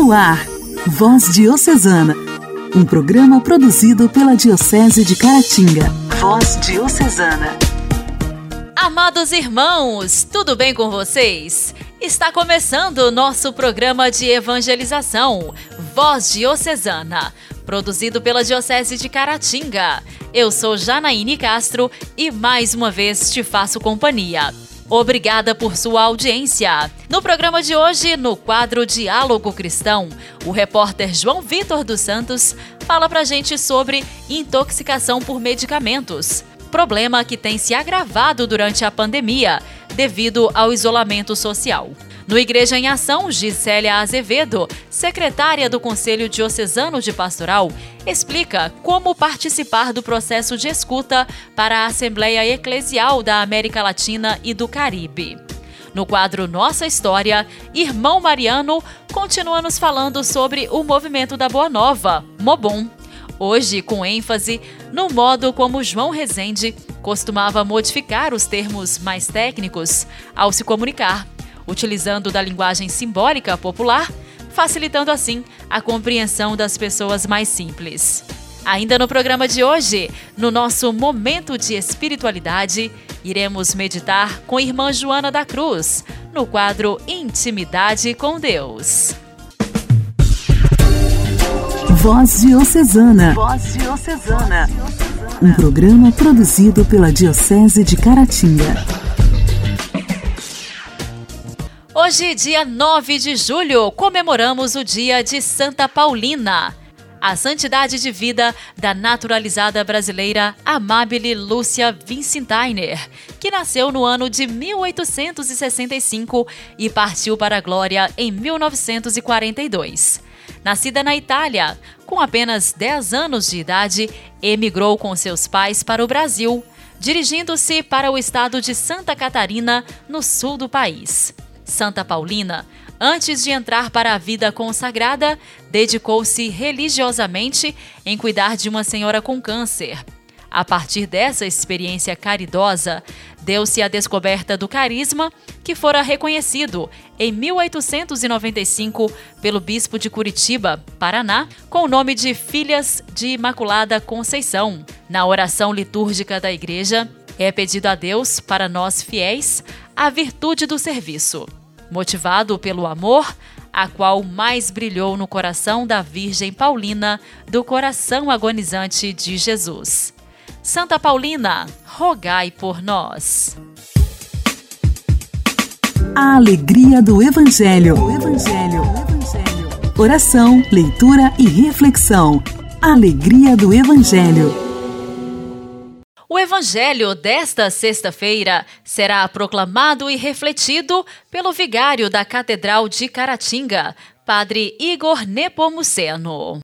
No ar, Voz Diocesana, um programa produzido pela Diocese de Caratinga. Voz Diocesana. Amados irmãos, tudo bem com vocês? Está começando o nosso programa de evangelização, Voz Diocesana, produzido pela Diocese de Caratinga. Eu sou Janaíne Castro e mais uma vez te faço companhia. Obrigada por sua audiência. No programa de hoje, no quadro Diálogo Cristão, o repórter João Vitor dos Santos fala pra gente sobre intoxicação por medicamentos. Problema que tem se agravado durante a pandemia devido ao isolamento social. No Igreja em Ação, Gisélia Azevedo, secretária do Conselho Diocesano de Pastoral, explica como participar do processo de escuta para a Assembleia Eclesial da América Latina e do Caribe. No quadro Nossa História, Irmão Mariano continua nos falando sobre o movimento da Boa Nova, Mobon. Hoje, com ênfase no modo como João Rezende costumava modificar os termos mais técnicos ao se comunicar utilizando da linguagem simbólica popular, facilitando assim a compreensão das pessoas mais simples. Ainda no programa de hoje, no nosso momento de espiritualidade, iremos meditar com a irmã Joana da Cruz, no quadro Intimidade com Deus. Voz Diocesana. Voz Diocesana. Um programa produzido pela Diocese de Caratinga. Hoje, dia 9 de julho, comemoramos o dia de Santa Paulina, a santidade de vida da naturalizada brasileira Amabile Lúcia Vincentainer, que nasceu no ano de 1865 e partiu para a glória em 1942. Nascida na Itália, com apenas 10 anos de idade, emigrou com seus pais para o Brasil, dirigindo-se para o estado de Santa Catarina, no sul do país. Santa Paulina, antes de entrar para a vida consagrada, dedicou-se religiosamente em cuidar de uma senhora com câncer. A partir dessa experiência caridosa, deu-se a descoberta do carisma, que fora reconhecido em 1895 pelo bispo de Curitiba, Paraná, com o nome de Filhas de Imaculada Conceição. Na oração litúrgica da igreja, é pedido a Deus, para nós fiéis, a virtude do serviço motivado pelo amor, a qual mais brilhou no coração da Virgem Paulina, do coração agonizante de Jesus. Santa Paulina, rogai por nós. A alegria do Evangelho. O Evangelho. O Evangelho. Oração, leitura e reflexão. Alegria do Evangelho. O evangelho desta sexta-feira será proclamado e refletido pelo vigário da Catedral de Caratinga, Padre Igor Nepomuceno.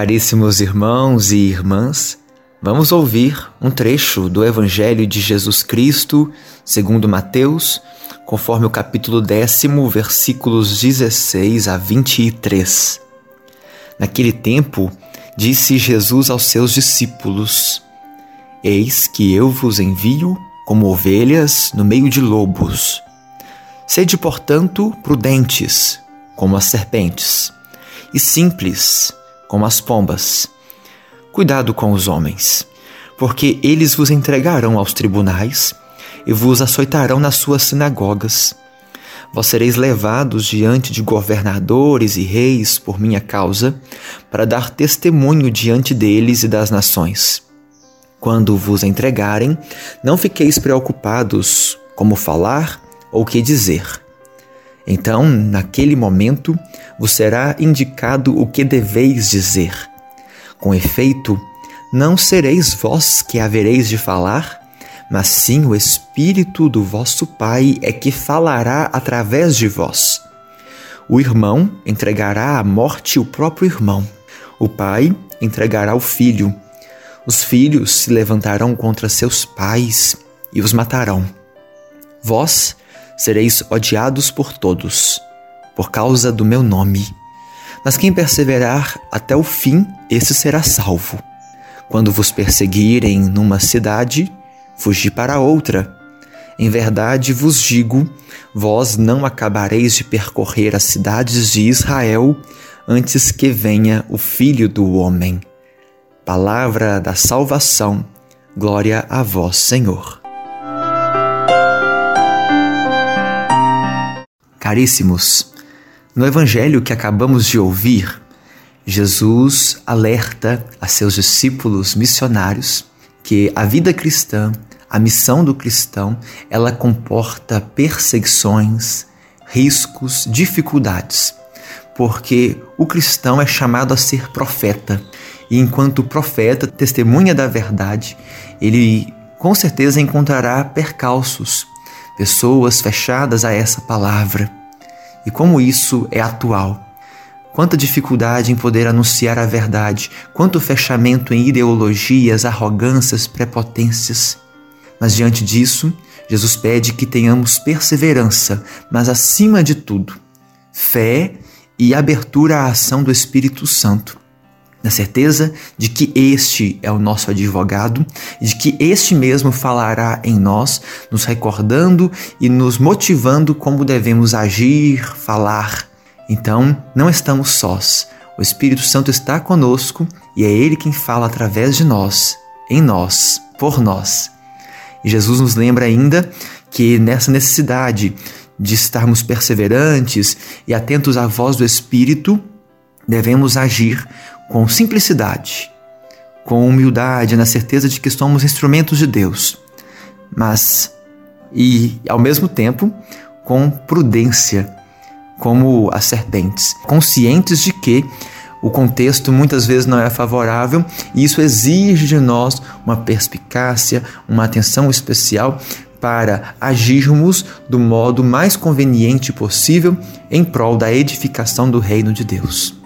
Caríssimos irmãos e irmãs, vamos ouvir um trecho do Evangelho de Jesus Cristo, segundo Mateus, conforme o capítulo décimo, versículos 16 a 23. Naquele tempo, disse Jesus aos seus discípulos: Eis que eu vos envio como ovelhas no meio de lobos. Sede, portanto, prudentes, como as serpentes, e simples, como as pombas. Cuidado com os homens, porque eles vos entregarão aos tribunais e vos açoitarão nas suas sinagogas. Vós sereis levados diante de governadores e reis por minha causa, para dar testemunho diante deles e das nações. Quando vos entregarem, não fiqueis preocupados como falar ou que dizer então, naquele momento, vos será indicado o que deveis dizer. Com efeito, não sereis vós que havereis de falar, mas sim o Espírito do vosso Pai é que falará através de vós. O irmão entregará à morte o próprio irmão. O pai entregará o filho. Os filhos se levantarão contra seus pais e os matarão. Vós sereis odiados por todos, por causa do meu nome. Mas quem perseverar até o fim, esse será salvo. Quando vos perseguirem numa cidade, fugi para outra. Em verdade vos digo: vós não acabareis de percorrer as cidades de Israel antes que venha o Filho do Homem. Palavra da salvação, glória a vós, Senhor. Caríssimos, no Evangelho que acabamos de ouvir, Jesus alerta a seus discípulos missionários que a vida cristã, a missão do cristão, ela comporta perseguições, riscos, dificuldades, porque o cristão é chamado a ser profeta. E enquanto profeta, testemunha da verdade, ele com certeza encontrará percalços, pessoas fechadas a essa palavra. E como isso é atual. Quanta dificuldade em poder anunciar a verdade, quanto fechamento em ideologias, arrogâncias, prepotências. Mas diante disso, Jesus pede que tenhamos perseverança, mas acima de tudo, fé e abertura à ação do Espírito Santo. Na certeza de que este é o nosso advogado de que este mesmo falará em nós, nos recordando e nos motivando como devemos agir, falar. Então, não estamos sós. O Espírito Santo está conosco e é Ele quem fala através de nós, em nós, por nós. E Jesus nos lembra ainda que nessa necessidade de estarmos perseverantes e atentos à voz do Espírito, devemos agir com simplicidade, com humildade, na certeza de que somos instrumentos de Deus, mas e ao mesmo tempo com prudência, como as serpentes, conscientes de que o contexto muitas vezes não é favorável e isso exige de nós uma perspicácia, uma atenção especial para agirmos do modo mais conveniente possível em prol da edificação do reino de Deus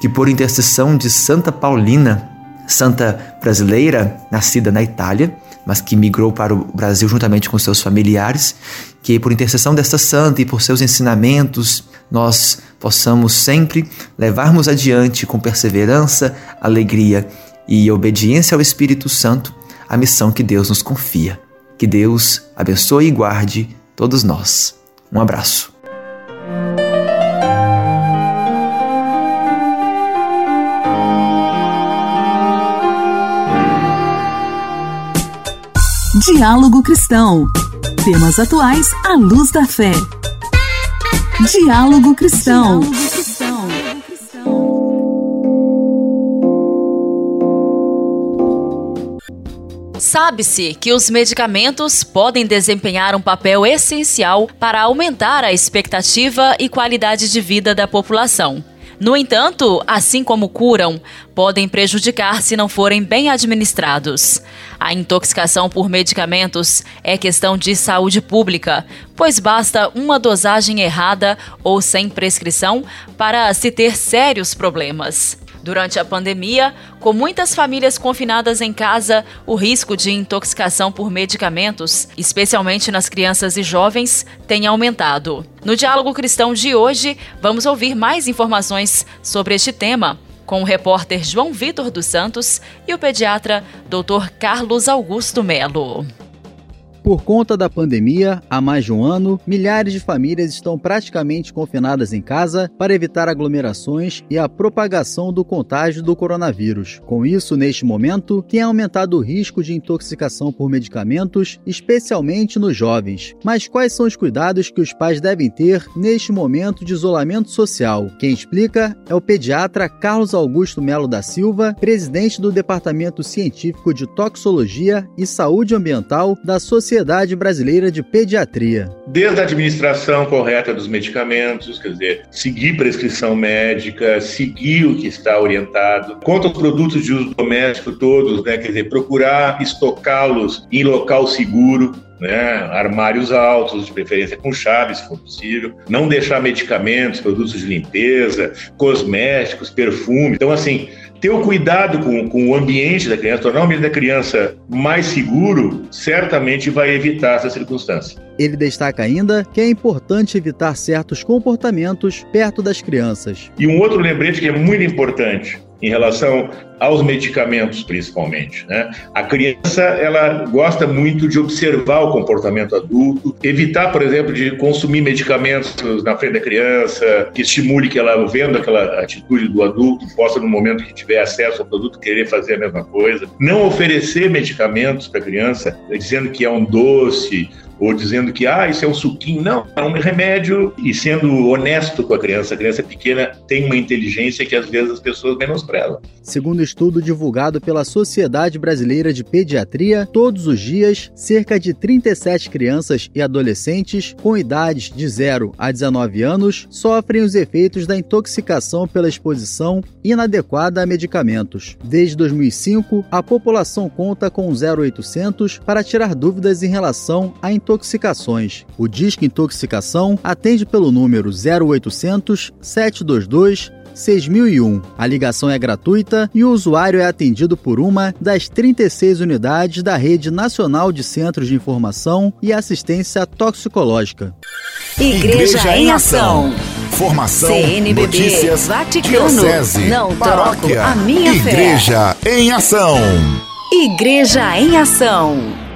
que por intercessão de Santa Paulina, santa brasileira, nascida na Itália, mas que migrou para o Brasil juntamente com seus familiares, que por intercessão desta santa e por seus ensinamentos, nós possamos sempre levarmos adiante com perseverança, alegria e obediência ao Espírito Santo a missão que Deus nos confia. Que Deus abençoe e guarde todos nós. Um abraço. Diálogo Cristão. Temas atuais à luz da fé. Diálogo Cristão. Sabe-se que os medicamentos podem desempenhar um papel essencial para aumentar a expectativa e qualidade de vida da população. No entanto, assim como curam, podem prejudicar se não forem bem administrados. A intoxicação por medicamentos é questão de saúde pública, pois basta uma dosagem errada ou sem prescrição para se ter sérios problemas. Durante a pandemia, com muitas famílias confinadas em casa, o risco de intoxicação por medicamentos, especialmente nas crianças e jovens, tem aumentado. No Diálogo Cristão de hoje, vamos ouvir mais informações sobre este tema com o repórter João Vitor dos Santos e o pediatra Dr. Carlos Augusto Melo. Por conta da pandemia, há mais de um ano, milhares de famílias estão praticamente confinadas em casa para evitar aglomerações e a propagação do contágio do coronavírus. Com isso, neste momento, tem aumentado o risco de intoxicação por medicamentos, especialmente nos jovens. Mas quais são os cuidados que os pais devem ter neste momento de isolamento social? Quem explica é o pediatra Carlos Augusto Melo da Silva, presidente do Departamento Científico de Toxologia e Saúde Ambiental da Sociedade Sociedade Brasileira de Pediatria. Desde a administração correta dos medicamentos, quer dizer, seguir prescrição médica, seguir o que está orientado, quanto aos produtos de uso doméstico todos, né, quer dizer, procurar estocá-los em local seguro, né, armários altos, de preferência com chaves, se for possível, não deixar medicamentos, produtos de limpeza, cosméticos, perfume. Então, assim, ter o cuidado com, com o ambiente da criança, tornar o ambiente da criança mais seguro, certamente vai evitar essa circunstância. Ele destaca ainda que é importante evitar certos comportamentos perto das crianças. E um outro lembrete que é muito importante em relação aos medicamentos, principalmente. Né? A criança ela gosta muito de observar o comportamento adulto, evitar, por exemplo, de consumir medicamentos na frente da criança, que estimule que ela, vendo aquela atitude do adulto, possa, no momento que tiver acesso ao produto, querer fazer a mesma coisa. Não oferecer medicamentos para a criança, dizendo que é um doce ou dizendo que ah, isso é um suquinho. Não, é um remédio e sendo honesto com a criança. A criança pequena tem uma inteligência que às vezes as pessoas menosprezam. Segundo estudo divulgado pela Sociedade Brasileira de Pediatria, todos os dias, cerca de 37 crianças e adolescentes com idades de 0 a 19 anos sofrem os efeitos da intoxicação pela exposição inadequada a medicamentos. Desde 2005, a população conta com 0800 para tirar dúvidas em relação à intoxicação intoxicações. O Disque Intoxicação atende pelo número 0800 722 6001. A ligação é gratuita e o usuário é atendido por uma das 36 unidades da Rede Nacional de Centros de Informação e Assistência Toxicológica. Igreja, Igreja em Ação. Formação, CNBB, notícias, Vaticano, diocese, não paróquia, a minha Igreja fé. em Ação. Igreja em Ação.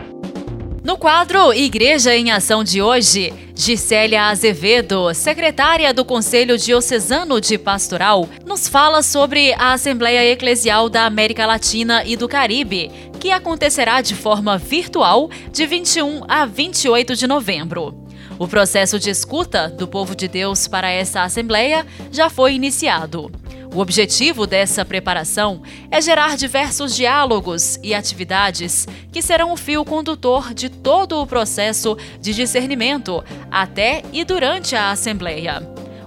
No quadro Igreja em Ação de hoje, Gisélia Azevedo, secretária do Conselho Diocesano de Pastoral, nos fala sobre a Assembleia Eclesial da América Latina e do Caribe, que acontecerá de forma virtual de 21 a 28 de novembro. O processo de escuta do povo de Deus para essa Assembleia já foi iniciado. O objetivo dessa preparação é gerar diversos diálogos e atividades que serão o fio condutor de todo o processo de discernimento até e durante a Assembleia.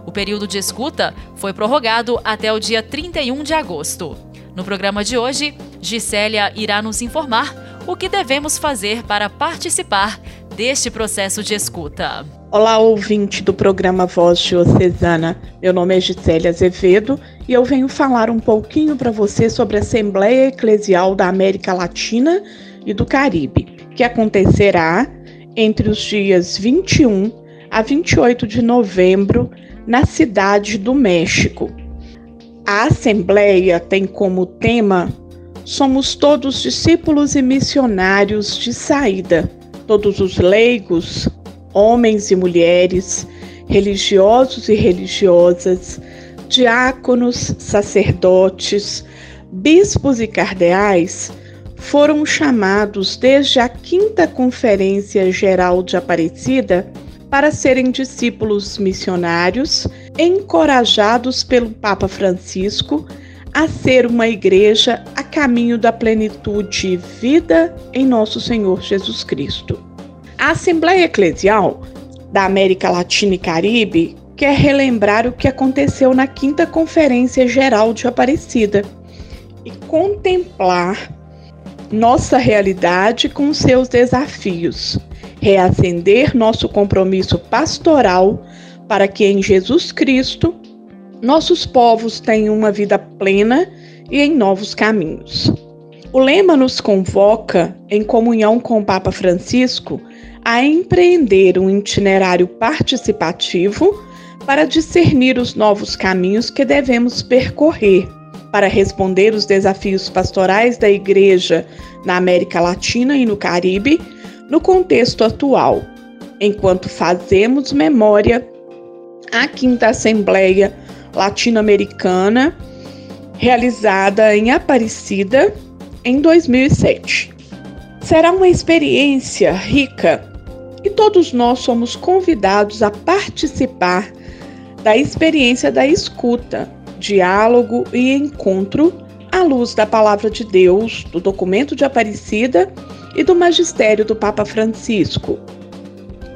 O período de escuta foi prorrogado até o dia 31 de agosto. No programa de hoje, Gisélia irá nos informar o que devemos fazer para participar deste processo de escuta. Olá, ouvinte do programa Voz Diocesana. Meu nome é Gisélia Azevedo e eu venho falar um pouquinho para você sobre a Assembleia Eclesial da América Latina e do Caribe, que acontecerá entre os dias 21 a 28 de novembro na cidade do México. A Assembleia tem como tema Somos todos discípulos e missionários de saída. Todos os leigos, homens e mulheres, religiosos e religiosas, diáconos, sacerdotes, bispos e cardeais foram chamados desde a Quinta Conferência Geral de Aparecida para serem discípulos missionários, encorajados pelo Papa Francisco a ser uma igreja a caminho da plenitude e vida em nosso Senhor Jesus Cristo. A Assembleia Eclesial da América Latina e Caribe quer relembrar o que aconteceu na Quinta Conferência Geral de Aparecida e contemplar nossa realidade com seus desafios, reacender nosso compromisso pastoral para que em Jesus Cristo nossos povos tenham uma vida plena e em novos caminhos. O lema nos convoca, em comunhão com o Papa Francisco, a empreender um itinerário participativo para discernir os novos caminhos que devemos percorrer para responder os desafios pastorais da Igreja na América Latina e no Caribe no contexto atual, enquanto fazemos memória à Quinta Assembleia Latino-Americana, realizada em Aparecida em 2007. Será uma experiência rica e todos nós somos convidados a participar da experiência da escuta, diálogo e encontro à luz da palavra de Deus, do documento de Aparecida e do magistério do Papa Francisco,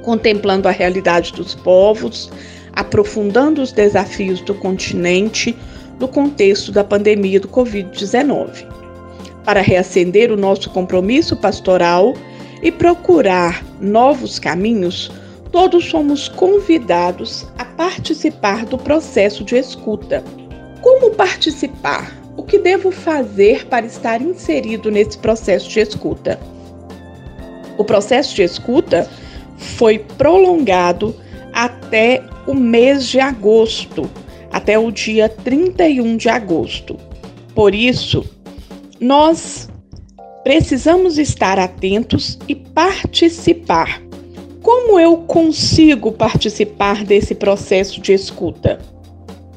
contemplando a realidade dos povos, aprofundando os desafios do continente no contexto da pandemia do Covid-19. Para reacender o nosso compromisso pastoral e procurar novos caminhos, todos somos convidados a participar do processo de escuta. Como participar? O que devo fazer para estar inserido nesse processo de escuta? O processo de escuta foi prolongado até o mês de agosto, até o dia 31 de agosto. Por isso, nós precisamos estar atentos e participar. Como eu consigo participar desse processo de escuta?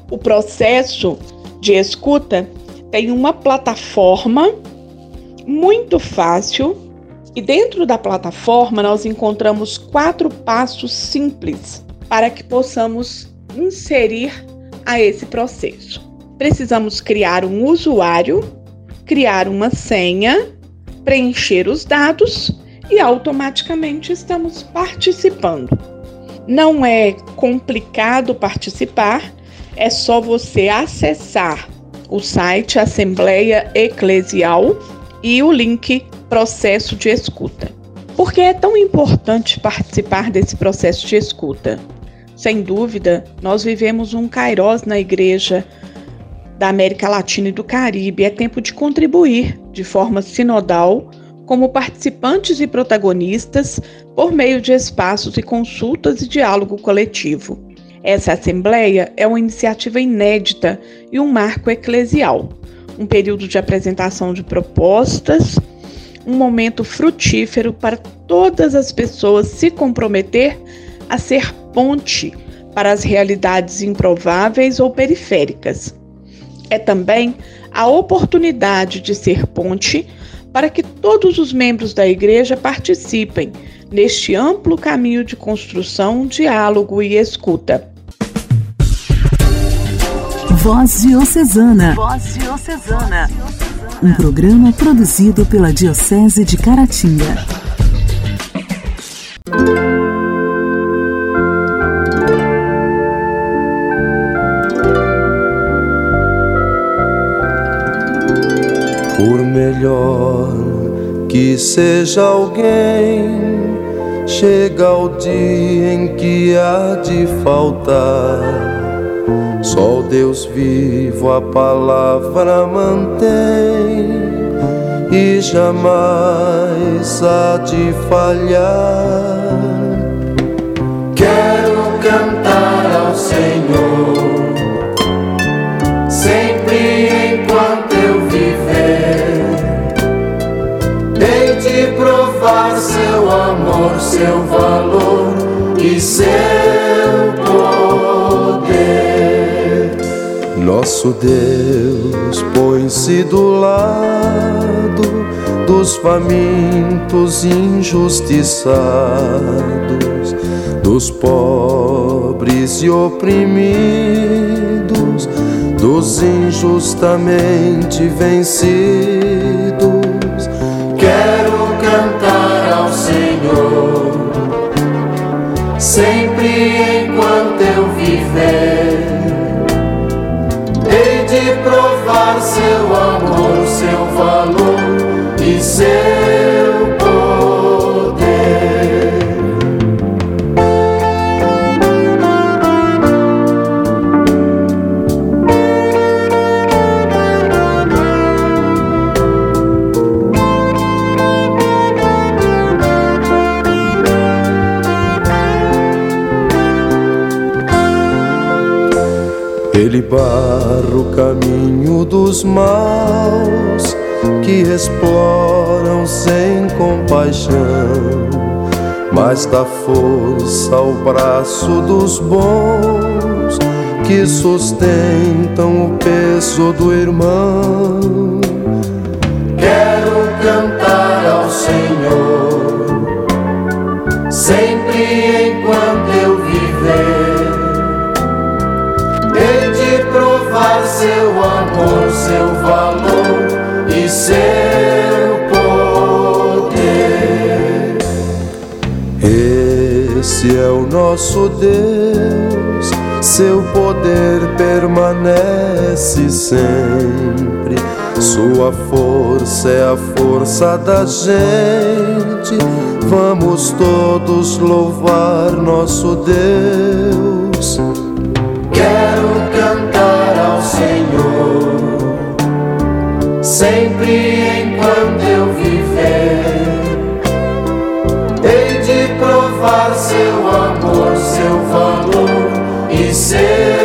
O processo de escuta tem uma plataforma muito fácil e dentro da plataforma nós encontramos quatro passos simples para que possamos inserir a esse processo. Precisamos criar um usuário, criar uma senha, preencher os dados e automaticamente estamos participando. Não é complicado participar, é só você acessar o site Assembleia Eclesial e o link Processo de Escuta. Por que é tão importante participar desse processo de escuta? Sem dúvida, nós vivemos um kairós na igreja da América Latina e do Caribe. É tempo de contribuir de forma sinodal como participantes e protagonistas por meio de espaços e consultas e diálogo coletivo. Essa assembleia é uma iniciativa inédita e um marco eclesial, um período de apresentação de propostas, um momento frutífero para todas as pessoas se comprometer a ser ponte para as realidades improváveis ou periféricas. É também a oportunidade de ser ponte para que todos os membros da Igreja participem neste amplo caminho de construção, diálogo e escuta. Voz Diocesana. Voz Diocesana. Um programa produzido pela Diocese de Caratinga. Melhor que seja alguém. Chega o dia em que há de faltar. Só Deus vivo a palavra mantém e jamais há de falhar. Quero cantar ao Senhor sempre provar seu amor, seu valor e seu poder. Nosso Deus põe-se do lado dos famintos injustiçados, dos pobres e oprimidos dos injustamente vencidos. Senhor, sempre enquanto eu viver. Hei de provar seu amor, seu valor e seu dos maus que exploram sem compaixão, mas dá força ao braço dos bons que sustentam o peso do irmão. Quero cantar ao Senhor sempre valor e seu poder. Esse é o nosso Deus, seu poder permanece sempre. Sua força é a força da gente. Vamos todos louvar nosso Deus. Quero sempre enquanto eu viver. Hei de provar seu amor, seu valor e seu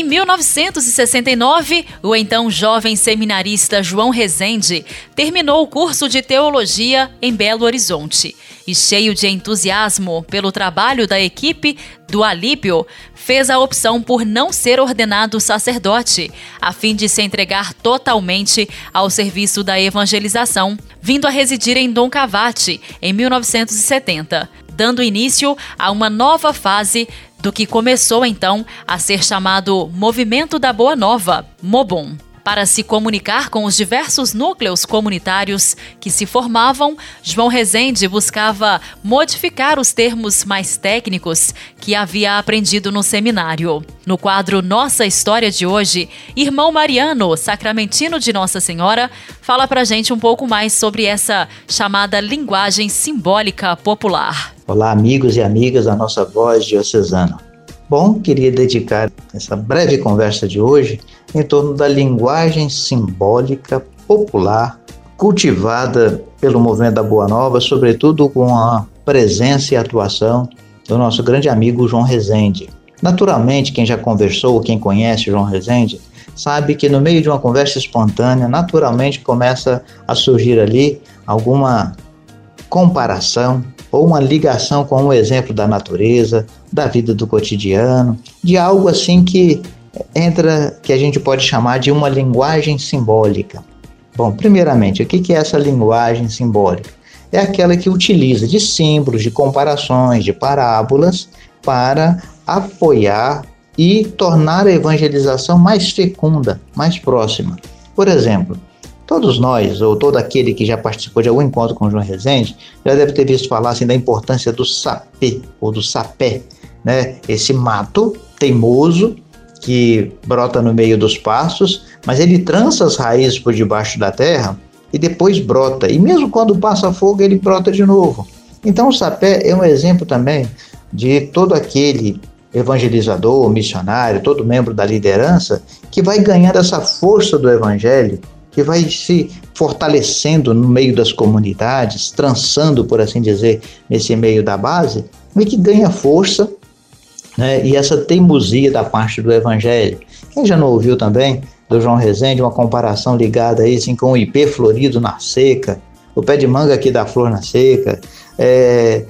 Em 1969, o então jovem seminarista João Rezende terminou o curso de teologia em Belo Horizonte. E, cheio de entusiasmo pelo trabalho da equipe do Alípio, fez a opção por não ser ordenado sacerdote, a fim de se entregar totalmente ao serviço da evangelização, vindo a residir em Dom Cavate em 1970, dando início a uma nova fase do que começou então a ser chamado Movimento da Boa Nova, MOBOM. Para se comunicar com os diversos núcleos comunitários que se formavam, João Rezende buscava modificar os termos mais técnicos que havia aprendido no seminário. No quadro Nossa História de hoje, irmão Mariano, sacramentino de Nossa Senhora, fala pra gente um pouco mais sobre essa chamada linguagem simbólica popular. Olá, amigos e amigas da nossa voz diocesana. Bom, queria dedicar essa breve conversa de hoje em torno da linguagem simbólica popular cultivada pelo movimento da Boa Nova, sobretudo com a presença e atuação do nosso grande amigo João Rezende. Naturalmente, quem já conversou, quem conhece João Rezende, sabe que no meio de uma conversa espontânea, naturalmente começa a surgir ali alguma comparação ou uma ligação com um exemplo da natureza, da vida do cotidiano, de algo assim que entra, que a gente pode chamar de uma linguagem simbólica. Bom, primeiramente, o que é essa linguagem simbólica? É aquela que utiliza de símbolos, de comparações, de parábolas para apoiar e tornar a evangelização mais fecunda, mais próxima. Por exemplo, Todos nós, ou todo aquele que já participou de algum encontro com João Rezende, já deve ter visto falar assim, da importância do sapê, ou do sapé, né? Esse mato teimoso que brota no meio dos pastos, mas ele trança as raízes por debaixo da terra e depois brota. E mesmo quando passa fogo, ele brota de novo. Então o sapé é um exemplo também de todo aquele evangelizador, missionário, todo membro da liderança que vai ganhar essa força do evangelho que vai se fortalecendo no meio das comunidades, trançando, por assim dizer, nesse meio da base, e que ganha força né, e essa teimosia da parte do Evangelho. Quem já não ouviu também do João Rezende uma comparação ligada a isso assim, com o ipê florido na seca, o pé de manga aqui da flor na seca, é,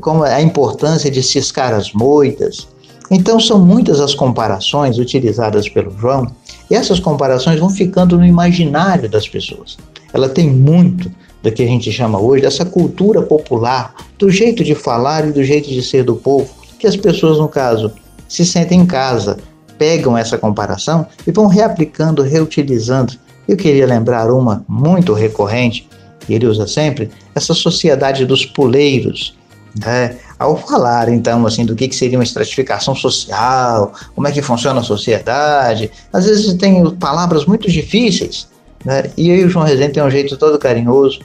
como a importância de ciscar as moitas. Então são muitas as comparações utilizadas pelo João e essas comparações vão ficando no imaginário das pessoas. Ela tem muito do que a gente chama hoje dessa cultura popular, do jeito de falar e do jeito de ser do povo, que as pessoas, no caso, se sentem em casa, pegam essa comparação e vão reaplicando, reutilizando. Eu queria lembrar uma muito recorrente, que ele usa sempre, essa sociedade dos puleiros, né? Ao falar, então, assim, do que, que seria uma estratificação social, como é que funciona a sociedade, às vezes tem palavras muito difíceis, né? E aí o João Rezende tem um jeito todo carinhoso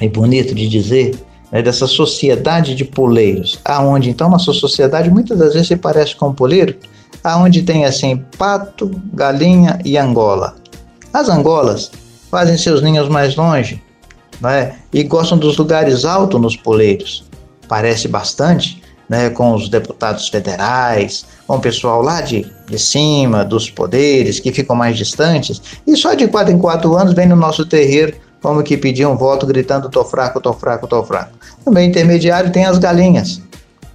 e bonito de dizer, né, dessa sociedade de poleiros, aonde então nossa sociedade muitas das vezes se parece com um poleiro, aonde tem assim pato, galinha e angola. As angolas fazem seus ninhos mais longe, né, e gostam dos lugares altos nos poleiros. Parece bastante, né, com os deputados federais, com o pessoal lá de, de cima, dos poderes, que ficam mais distantes, e só de quatro em quatro anos vem no nosso terreiro como que pedir um voto gritando tô fraco, tô fraco, tô fraco. Meio intermediário tem as galinhas,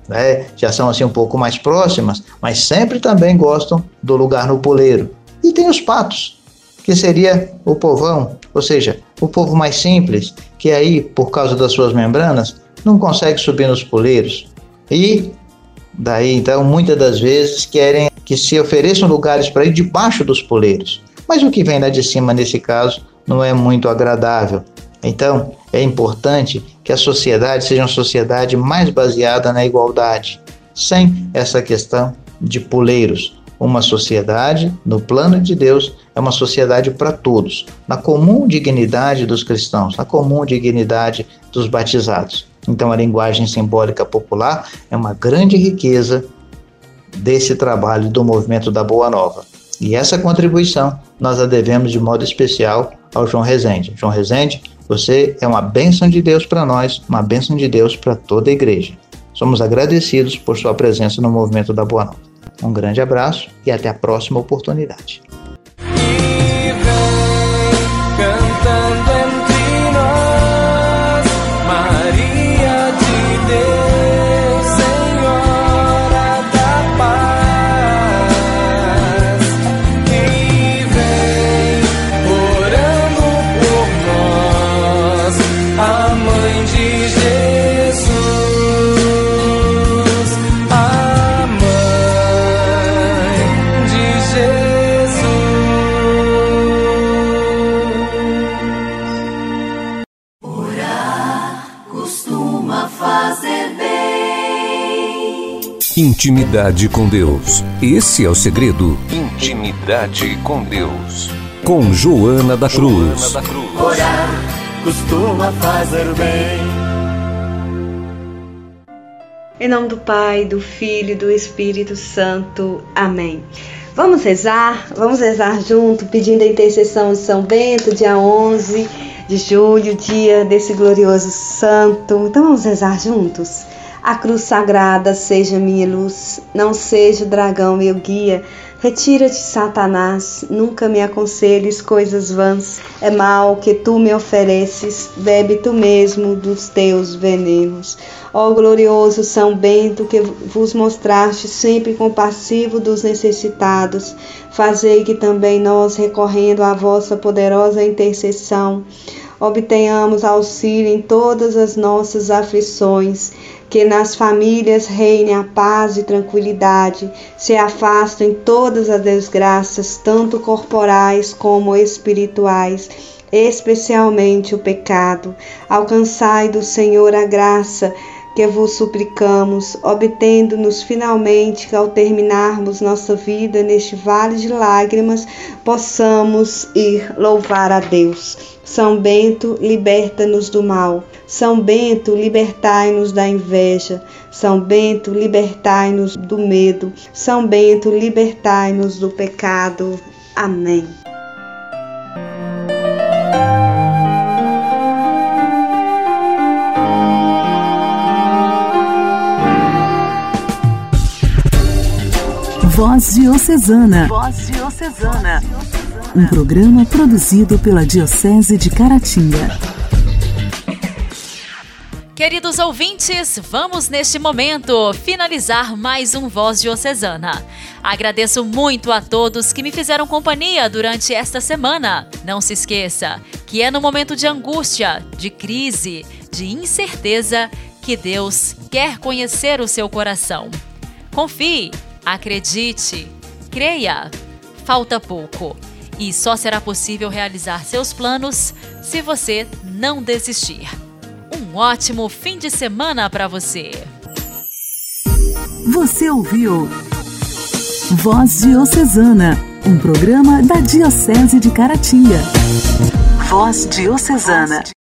né, já são assim um pouco mais próximas, mas sempre também gostam do lugar no poleiro. E tem os patos, que seria o povão, ou seja, o povo mais simples, que aí, por causa das suas membranas, não consegue subir nos poleiros. E daí, então, muitas das vezes querem que se ofereçam lugares para ir debaixo dos poleiros. Mas o que vem lá de cima, nesse caso, não é muito agradável. Então, é importante que a sociedade seja uma sociedade mais baseada na igualdade, sem essa questão de poleiros. Uma sociedade, no plano de Deus, é uma sociedade para todos, na comum dignidade dos cristãos, na comum dignidade dos batizados. Então, a linguagem simbólica popular é uma grande riqueza desse trabalho do movimento da Boa Nova. E essa contribuição nós a devemos de modo especial ao João Rezende. João Rezende, você é uma bênção de Deus para nós, uma bênção de Deus para toda a igreja. Somos agradecidos por sua presença no movimento da Boa Nova. Um grande abraço e até a próxima oportunidade. Intimidade com Deus. Esse é o segredo. Intimidade com Deus. Com Joana da Cruz. Joana da Cruz. Orar costuma fazer bem. Em nome do Pai, do Filho e do Espírito Santo. Amém. Vamos rezar, vamos rezar junto, pedindo a intercessão de São Bento, dia 11 de julho, dia desse glorioso santo. Então vamos rezar juntos. A cruz sagrada seja minha luz, não seja o dragão meu guia. Retira-te, Satanás, nunca me aconselhes coisas vãs. É mal que tu me ofereces, bebe tu mesmo dos teus venenos. Ó glorioso São Bento, que vos mostraste sempre compassivo dos necessitados, fazei que também nós, recorrendo à vossa poderosa intercessão, obtenhamos auxílio em todas as nossas aflições que nas famílias reine a paz e tranquilidade, se afastem todas as desgraças, tanto corporais como espirituais, especialmente o pecado. Alcançai do Senhor a graça que vos suplicamos, obtendo-nos finalmente que ao terminarmos nossa vida neste vale de lágrimas, possamos ir louvar a Deus. São Bento, liberta-nos do mal. São Bento, libertai-nos da inveja. São Bento, libertai-nos do medo. São Bento, libertai-nos do pecado. Amém. Voz Diocesana. Voz Diocesana. Um programa produzido pela Diocese de Caratinga. Queridos ouvintes, vamos neste momento finalizar mais um Voz Diocesana. Agradeço muito a todos que me fizeram companhia durante esta semana. Não se esqueça que é no momento de angústia, de crise, de incerteza que Deus quer conhecer o seu coração. Confie, acredite, creia. Falta pouco e só será possível realizar seus planos se você não desistir. Um ótimo fim de semana para você. Você ouviu Voz Diocesana, um programa da Diocese de Caratinga. Voz Diocesana.